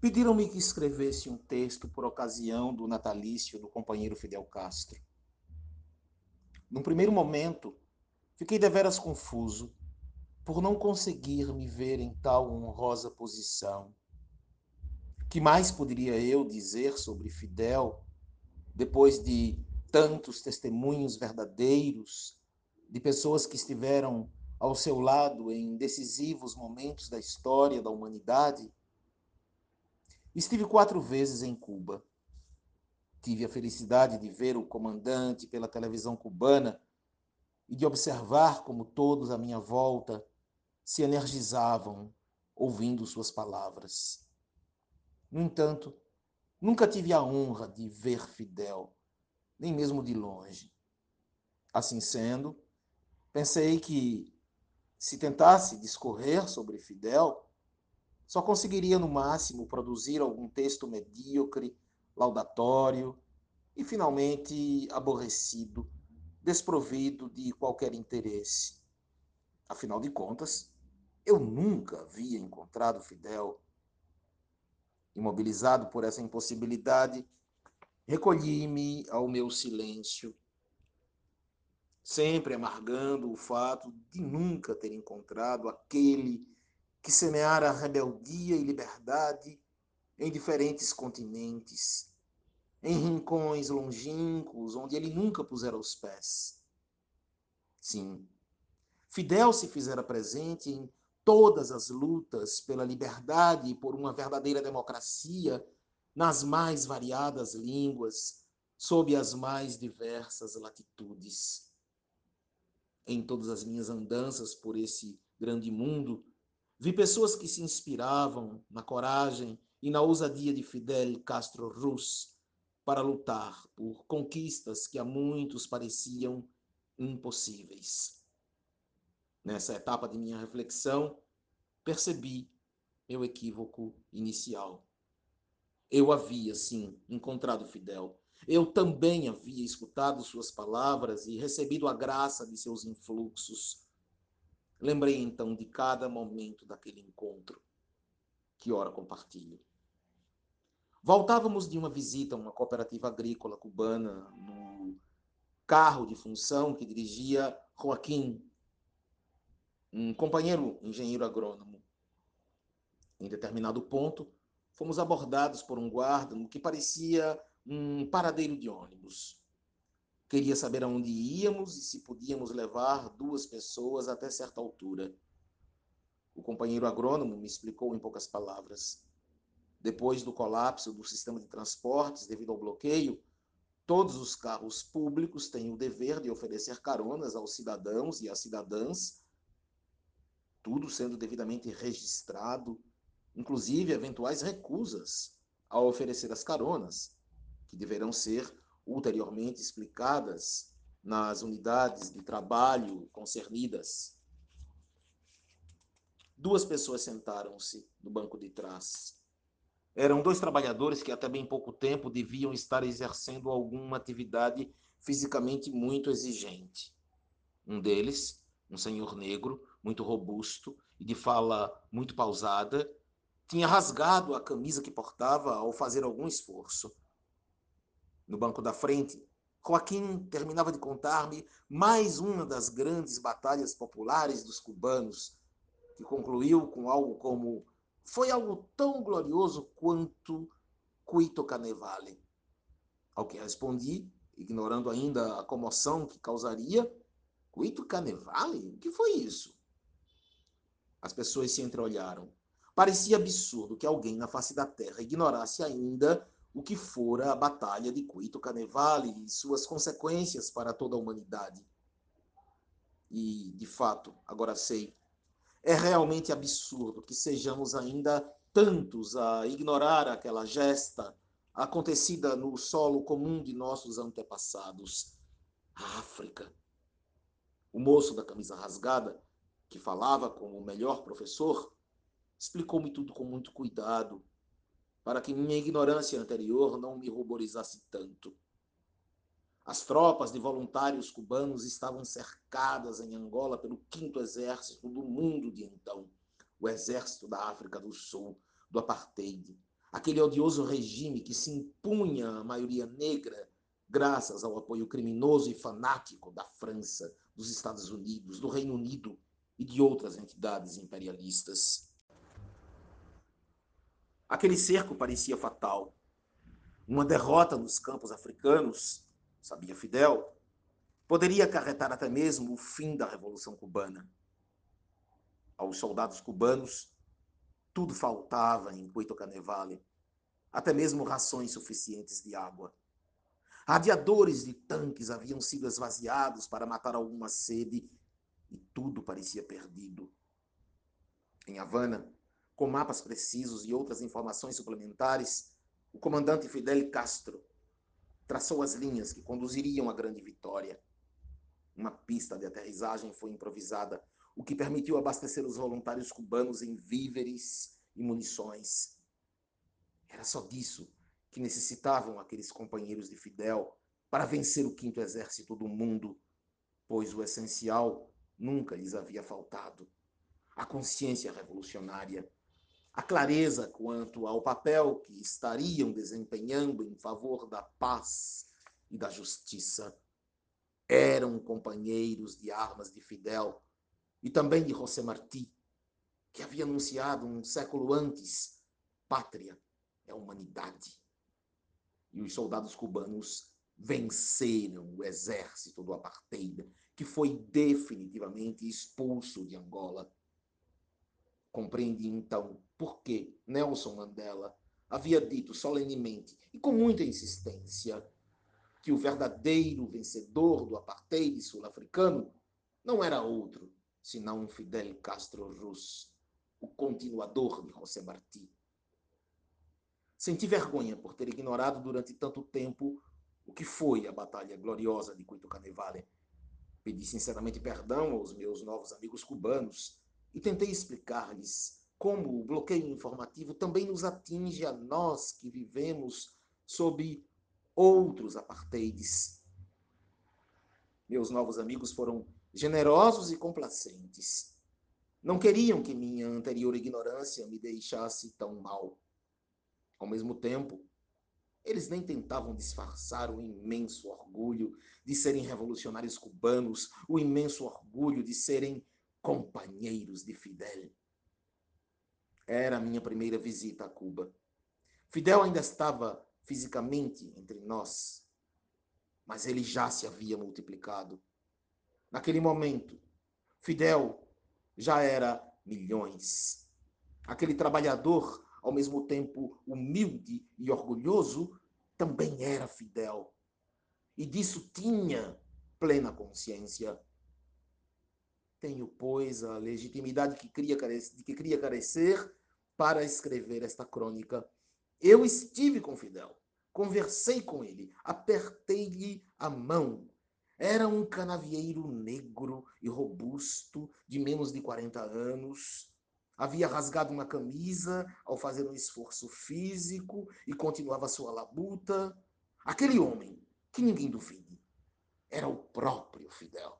Pediram-me que escrevesse um texto por ocasião do natalício do companheiro Fidel Castro. Num primeiro momento, fiquei deveras confuso por não conseguir me ver em tal honrosa posição. Que mais poderia eu dizer sobre Fidel depois de tantos testemunhos verdadeiros de pessoas que estiveram ao seu lado em decisivos momentos da história da humanidade? Estive quatro vezes em Cuba. Tive a felicidade de ver o comandante pela televisão cubana e de observar como todos à minha volta se energizavam ouvindo suas palavras. No entanto, nunca tive a honra de ver Fidel, nem mesmo de longe. Assim sendo, pensei que, se tentasse discorrer sobre Fidel, só conseguiria, no máximo, produzir algum texto medíocre, laudatório e, finalmente, aborrecido, desprovido de qualquer interesse. Afinal de contas, eu nunca havia encontrado Fidel. Imobilizado por essa impossibilidade, recolhi-me ao meu silêncio, sempre amargando o fato de nunca ter encontrado aquele que semeara rebeldia e liberdade em diferentes continentes, em rincões longínquos onde ele nunca pusera os pés. Sim, Fidel se fizera presente em todas as lutas pela liberdade e por uma verdadeira democracia nas mais variadas línguas, sob as mais diversas latitudes. Em todas as minhas andanças por esse grande mundo, Vi pessoas que se inspiravam na coragem e na ousadia de Fidel Castro Ruz para lutar por conquistas que a muitos pareciam impossíveis. Nessa etapa de minha reflexão, percebi meu equívoco inicial. Eu havia, sim, encontrado Fidel. Eu também havia escutado suas palavras e recebido a graça de seus influxos Lembrei então de cada momento daquele encontro, que ora compartilho. Voltávamos de uma visita a uma cooperativa agrícola cubana no carro de função que dirigia Joaquim, um companheiro engenheiro agrônomo. Em determinado ponto, fomos abordados por um guarda no que parecia um paradeiro de ônibus. Queria saber aonde íamos e se podíamos levar duas pessoas até certa altura. O companheiro agrônomo me explicou em poucas palavras. Depois do colapso do sistema de transportes devido ao bloqueio, todos os carros públicos têm o dever de oferecer caronas aos cidadãos e às cidadãs, tudo sendo devidamente registrado, inclusive eventuais recusas a oferecer as caronas, que deverão ser ulteriormente explicadas nas unidades de trabalho concernidas. Duas pessoas sentaram-se no banco de trás. Eram dois trabalhadores que até bem pouco tempo deviam estar exercendo alguma atividade fisicamente muito exigente. Um deles, um senhor negro, muito robusto e de fala muito pausada, tinha rasgado a camisa que portava ao fazer algum esforço no banco da frente, Joaquim terminava de contar-me mais uma das grandes batalhas populares dos cubanos, que concluiu com algo como: Foi algo tão glorioso quanto Cuito Canevale. Ao que respondi, ignorando ainda a comoção que causaria: Cuito Canevale? O que foi isso? As pessoas se entreolharam. Parecia absurdo que alguém na face da terra ignorasse ainda o que fora a Batalha de Cuito Canevale e suas consequências para toda a humanidade. E, de fato, agora sei, é realmente absurdo que sejamos ainda tantos a ignorar aquela gesta acontecida no solo comum de nossos antepassados, a África. O moço da camisa rasgada, que falava como o melhor professor, explicou-me tudo com muito cuidado para que minha ignorância anterior não me ruborizasse tanto. As tropas de voluntários cubanos estavam cercadas em Angola pelo quinto exército do mundo de então, o exército da África do Sul, do apartheid, aquele odioso regime que se impunha à maioria negra graças ao apoio criminoso e fanático da França, dos Estados Unidos, do Reino Unido e de outras entidades imperialistas. Aquele cerco parecia fatal. Uma derrota nos campos africanos, sabia Fidel, poderia acarretar até mesmo o fim da Revolução Cubana. Aos soldados cubanos, tudo faltava em Cuito Canevale, até mesmo rações suficientes de água. Radiadores de tanques haviam sido esvaziados para matar alguma sede e tudo parecia perdido. Em Havana, com mapas precisos e outras informações suplementares, o comandante Fidel Castro traçou as linhas que conduziriam à grande vitória. Uma pista de aterrissagem foi improvisada, o que permitiu abastecer os voluntários cubanos em víveres e munições. Era só disso que necessitavam aqueles companheiros de Fidel para vencer o quinto exército do mundo, pois o essencial nunca lhes havia faltado: a consciência revolucionária, a clareza quanto ao papel que estariam desempenhando em favor da paz e da justiça. Eram companheiros de armas de Fidel e também de José Martí, que havia anunciado um século antes: pátria é humanidade. E os soldados cubanos venceram o exército do apartheid, que foi definitivamente expulso de Angola. Compreendi então por que Nelson Mandela havia dito solenemente e com muita insistência que o verdadeiro vencedor do apartheid sul-africano não era outro senão Fidel Castro Ruz, o continuador de José Martí. Senti vergonha por ter ignorado durante tanto tempo o que foi a Batalha Gloriosa de Cuito Canevale. Pedi sinceramente perdão aos meus novos amigos cubanos e tentei explicar-lhes como o bloqueio informativo também nos atinge a nós que vivemos sob outros apartheids. Meus novos amigos foram generosos e complacentes. Não queriam que minha anterior ignorância me deixasse tão mal. Ao mesmo tempo, eles nem tentavam disfarçar o imenso orgulho de serem revolucionários cubanos, o imenso orgulho de serem companheiros de Fidel. Era a minha primeira visita a Cuba. Fidel ainda estava fisicamente entre nós, mas ele já se havia multiplicado. Naquele momento, Fidel já era milhões. Aquele trabalhador ao mesmo tempo humilde e orgulhoso, também era fidel. E disso tinha plena consciência. Tenho, pois, a legitimidade que de que queria carecer para escrever esta crônica. Eu estive com Fidel, conversei com ele, apertei-lhe a mão. Era um canavieiro negro e robusto, de menos de 40 anos, havia rasgado uma camisa ao fazer um esforço físico e continuava sua labuta. Aquele homem, que ninguém duvide, era o próprio Fidel.